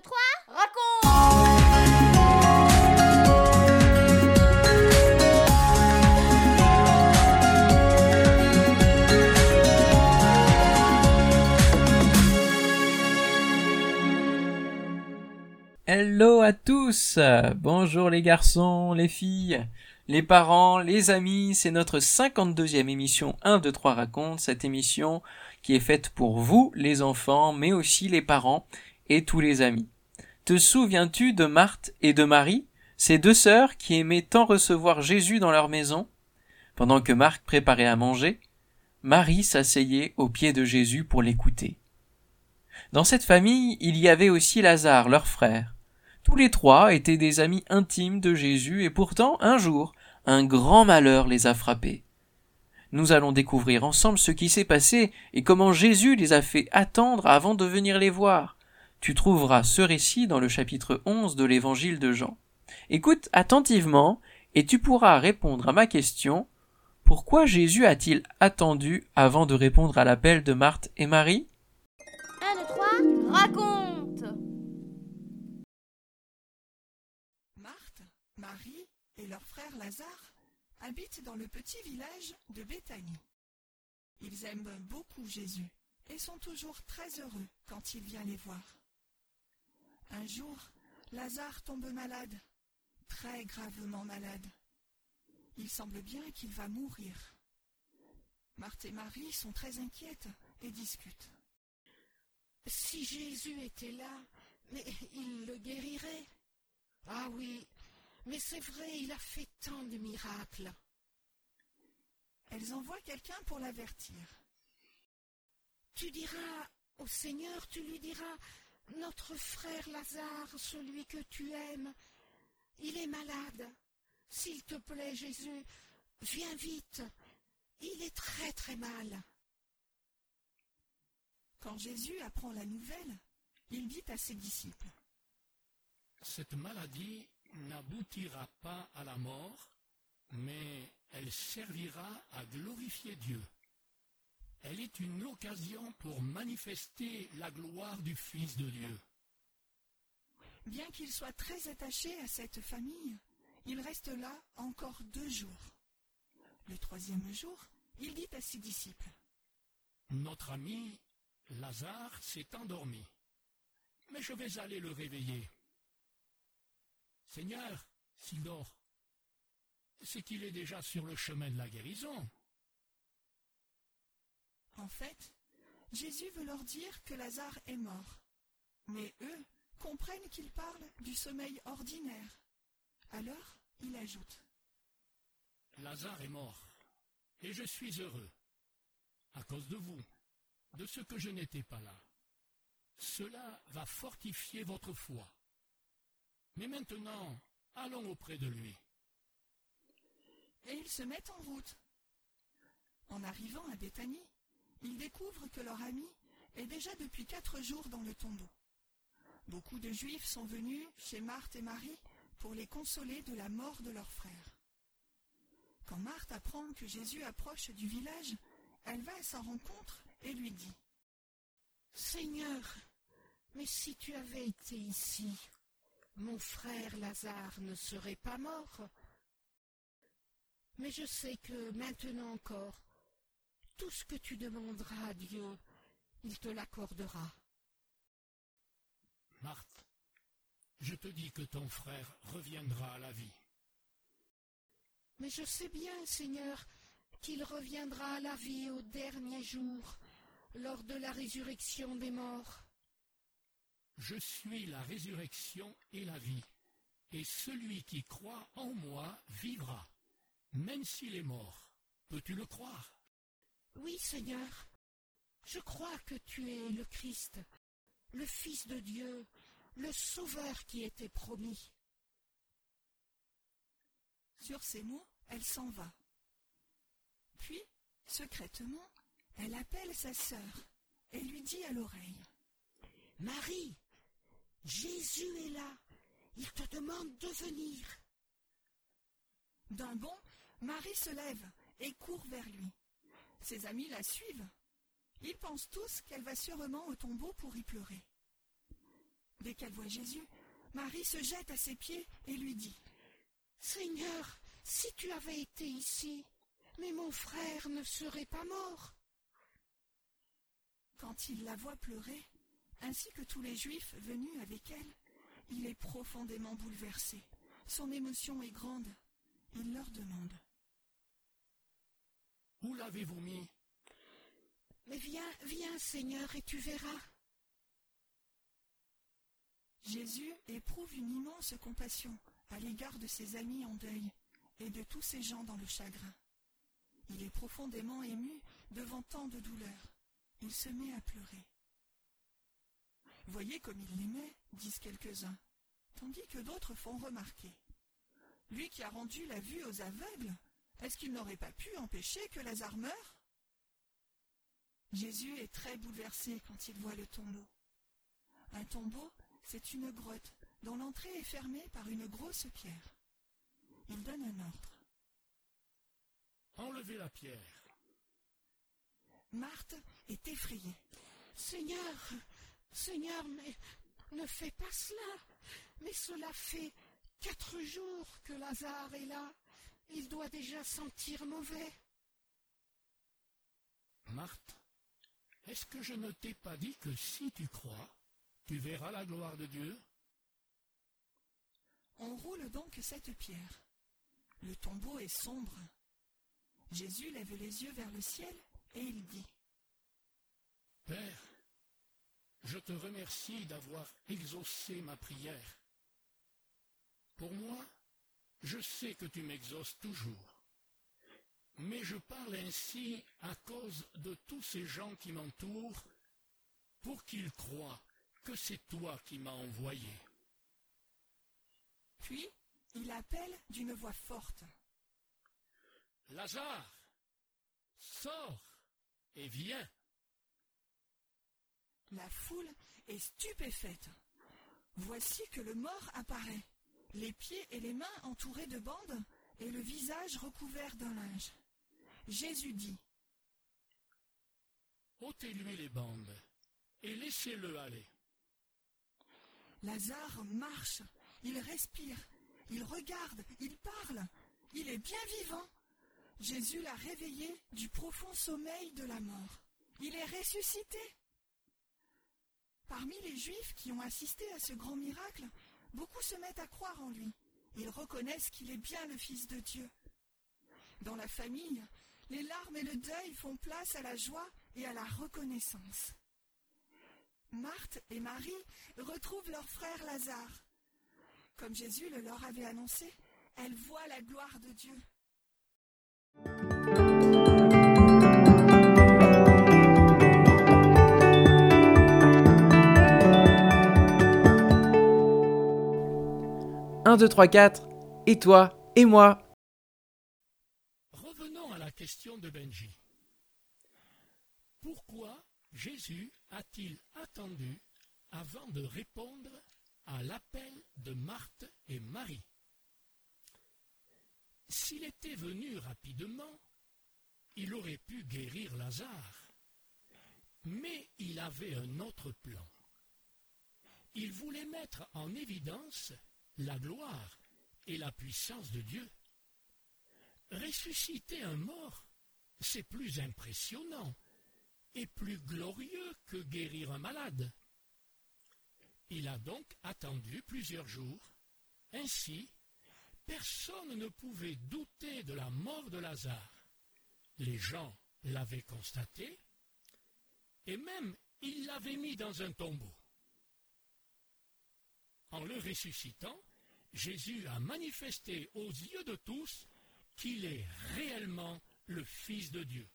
2, 3, raconte. Hello à tous. Bonjour les garçons, les filles, les parents, les amis, c'est notre 52e émission 1, 2, 3 raconte, cette émission qui est faite pour vous, les enfants, mais aussi les parents et tous les amis. Te souviens-tu de Marthe et de Marie, ces deux sœurs qui aimaient tant recevoir Jésus dans leur maison? Pendant que Marc préparait à manger, Marie s'asseyait au pied de Jésus pour l'écouter. Dans cette famille, il y avait aussi Lazare, leur frère. Tous les trois étaient des amis intimes de Jésus et pourtant, un jour, un grand malheur les a frappés. Nous allons découvrir ensemble ce qui s'est passé et comment Jésus les a fait attendre avant de venir les voir. Tu trouveras ce récit dans le chapitre 11 de l'évangile de Jean. Écoute attentivement et tu pourras répondre à ma question pourquoi Jésus a-t-il attendu avant de répondre à l'appel de Marthe et Marie? 1, 2, 3, raconte Marthe, Marie et leur frère Lazare habitent dans le petit village de Béthanie. Ils aiment beaucoup Jésus et sont toujours très heureux quand il vient les voir. Un jour, Lazare tombe malade, très gravement malade. Il semble bien qu'il va mourir. Marthe et Marie sont très inquiètes et discutent. Si Jésus était là, il le guérirait. Ah oui, mais c'est vrai, il a fait tant de miracles. Elles envoient quelqu'un pour l'avertir. Tu diras au Seigneur, tu lui diras, notre frère Lazare, celui que tu aimes, il est malade. S'il te plaît, Jésus, viens vite. Il est très très mal. Quand Jésus apprend la nouvelle, il dit à ses disciples. Cette maladie n'aboutira pas à la mort, mais elle servira à glorifier Dieu. Elle est une occasion pour manifester la gloire du Fils de Dieu. Bien qu'il soit très attaché à cette famille, il reste là encore deux jours. Le troisième jour, il dit à ses disciples. Notre ami Lazare s'est endormi, mais je vais aller le réveiller. Seigneur, s'il dort, c'est qu'il est déjà sur le chemin de la guérison. En fait, Jésus veut leur dire que Lazare est mort. Mais eux comprennent qu'il parle du sommeil ordinaire. Alors, il ajoute. Lazare est mort, et je suis heureux, à cause de vous, de ce que je n'étais pas là. Cela va fortifier votre foi. Mais maintenant, allons auprès de lui. Et ils se mettent en route. En arrivant à Béthanie, ils découvrent que leur ami est déjà depuis quatre jours dans le tombeau. Beaucoup de Juifs sont venus chez Marthe et Marie pour les consoler de la mort de leur frère. Quand Marthe apprend que Jésus approche du village, elle va à sa rencontre et lui dit Seigneur, mais si tu avais été ici, mon frère Lazare ne serait pas mort. Mais je sais que maintenant encore, tout ce que tu demanderas à Dieu, il te l'accordera. Marthe, je te dis que ton frère reviendra à la vie. Mais je sais bien, Seigneur, qu'il reviendra à la vie au dernier jour, lors de la résurrection des morts. Je suis la résurrection et la vie, et celui qui croit en moi vivra, même s'il est mort. Peux-tu le croire? Oui, Seigneur, je crois que tu es le Christ, le Fils de Dieu, le Sauveur qui était promis. Sur ces mots, elle s'en va. Puis, secrètement, elle appelle sa sœur et lui dit à l'oreille. Marie, Jésus est là. Il te demande de venir. D'un bond, Marie se lève et court vers lui. Ses amis la suivent. Ils pensent tous qu'elle va sûrement au tombeau pour y pleurer. Dès qu'elle voit Jésus, Marie se jette à ses pieds et lui dit Seigneur, si tu avais été ici, mais mon frère ne serait pas mort. Quand il la voit pleurer, ainsi que tous les Juifs venus avec elle, il est profondément bouleversé. Son émotion est grande. Il leur demande Où l'avez-vous mis? Mais viens, viens, Seigneur, et tu verras. Jésus éprouve une immense compassion à l'égard de ses amis en deuil et de tous ces gens dans le chagrin. Il est profondément ému devant tant de douleur. Il se met à pleurer. Voyez comme il l'aimait, disent quelques-uns, tandis que d'autres font remarquer. Lui qui a rendu la vue aux aveugles, est-ce qu'il n'aurait pas pu empêcher que Lazare meure? Jésus est très bouleversé quand il voit le tombeau. Un tombeau, c'est une grotte dont l'entrée est fermée par une grosse pierre. Il donne un ordre. Enlevez la pierre. Marthe est effrayée. Seigneur, Seigneur, mais ne fais pas cela. Mais cela fait quatre jours que Lazare est là. Il doit déjà sentir mauvais. Marthe, est-ce que je ne t'ai pas dit que si tu crois, tu verras la gloire de Dieu? On roule donc cette pierre. Le tombeau est sombre. Jésus lève les yeux vers le ciel et il dit Père, je te remercie d'avoir exaucé ma prière. Pour moi, je sais que tu m'exauces toujours. Mais je parle ainsi à cause de tous ces gens qui m'entourent, pour qu'ils croient que c'est toi qui m'as envoyé. Puis il appelle d'une voix forte. Lazare, sors et viens. La foule est stupéfaite. Voici que le mort apparaît, les pieds et les mains entourés de bandes et le visage recouvert d'un linge. Jésus dit ôtez-lui les bandes et laissez-le aller. Lazare marche, il respire, il regarde, il parle, il est bien vivant. Jésus l'a réveillé du profond sommeil de la mort. Il est ressuscité. Parmi les Juifs qui ont assisté à ce grand miracle, beaucoup se mettent à croire en lui. Ils reconnaissent qu'il est bien le Fils de Dieu. Dans la famille, les larmes et le deuil font place à la joie et à la reconnaissance. Marthe et Marie retrouvent leur frère Lazare. Comme Jésus le leur avait annoncé, elles voient la gloire de Dieu. 1, 2, 3, 4, et toi, et moi. Revenons à la question de Benji. Pourquoi Jésus a-t-il attendu avant de répondre à l'appel de Marthe et Marie? S'il était venu rapidement, il aurait pu guérir Lazare. Mais il avait un autre plan. Il voulait mettre en évidence la gloire et la puissance de Dieu. Ressusciter un mort, c'est plus impressionnant et plus glorieux que guérir un malade. Il a donc attendu plusieurs jours. Ainsi, personne ne pouvait douter de la mort de Lazare. Les gens l'avaient constaté, et même ils l'avaient mis dans un tombeau. En le ressuscitant, Jésus a manifesté aux yeux de tous qu'il est réellement le Fils de Dieu.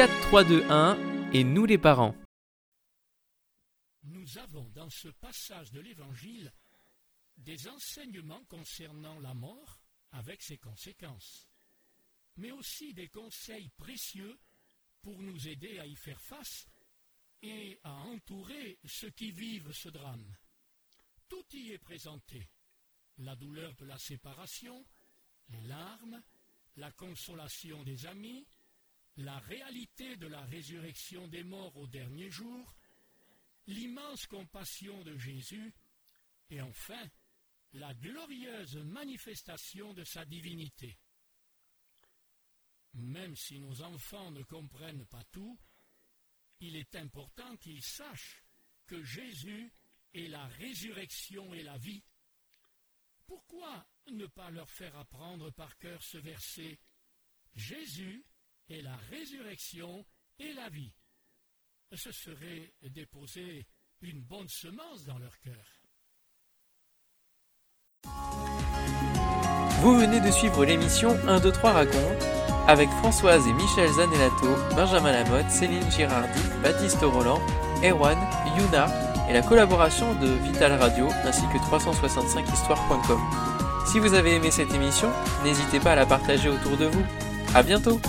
4, 3, 2, 1, et nous les parents. Nous avons dans ce passage de l'Évangile des enseignements concernant la mort avec ses conséquences, mais aussi des conseils précieux pour nous aider à y faire face et à entourer ceux qui vivent ce drame. Tout y est présenté. La douleur de la séparation, les larmes, la la consolation des amis, la réalité de la résurrection des morts au dernier jour, l'immense compassion de Jésus, et enfin la glorieuse manifestation de sa divinité. Même si nos enfants ne comprennent pas tout, il est important qu'ils sachent que Jésus est la résurrection et la vie. Pourquoi ne pas leur faire apprendre par cœur ce verset Jésus est la résurrection et la vie. Ce serait déposer une bonne semence dans leur cœur. Vous venez de suivre l'émission 1, 2, 3 raconte avec Françoise et Michel Zanellato, Benjamin Lamotte, Céline Girardi, Baptiste Roland, Erwan, Yuna et la collaboration de Vital Radio ainsi que 365histoire.com. Si vous avez aimé cette émission, n'hésitez pas à la partager autour de vous. À bientôt!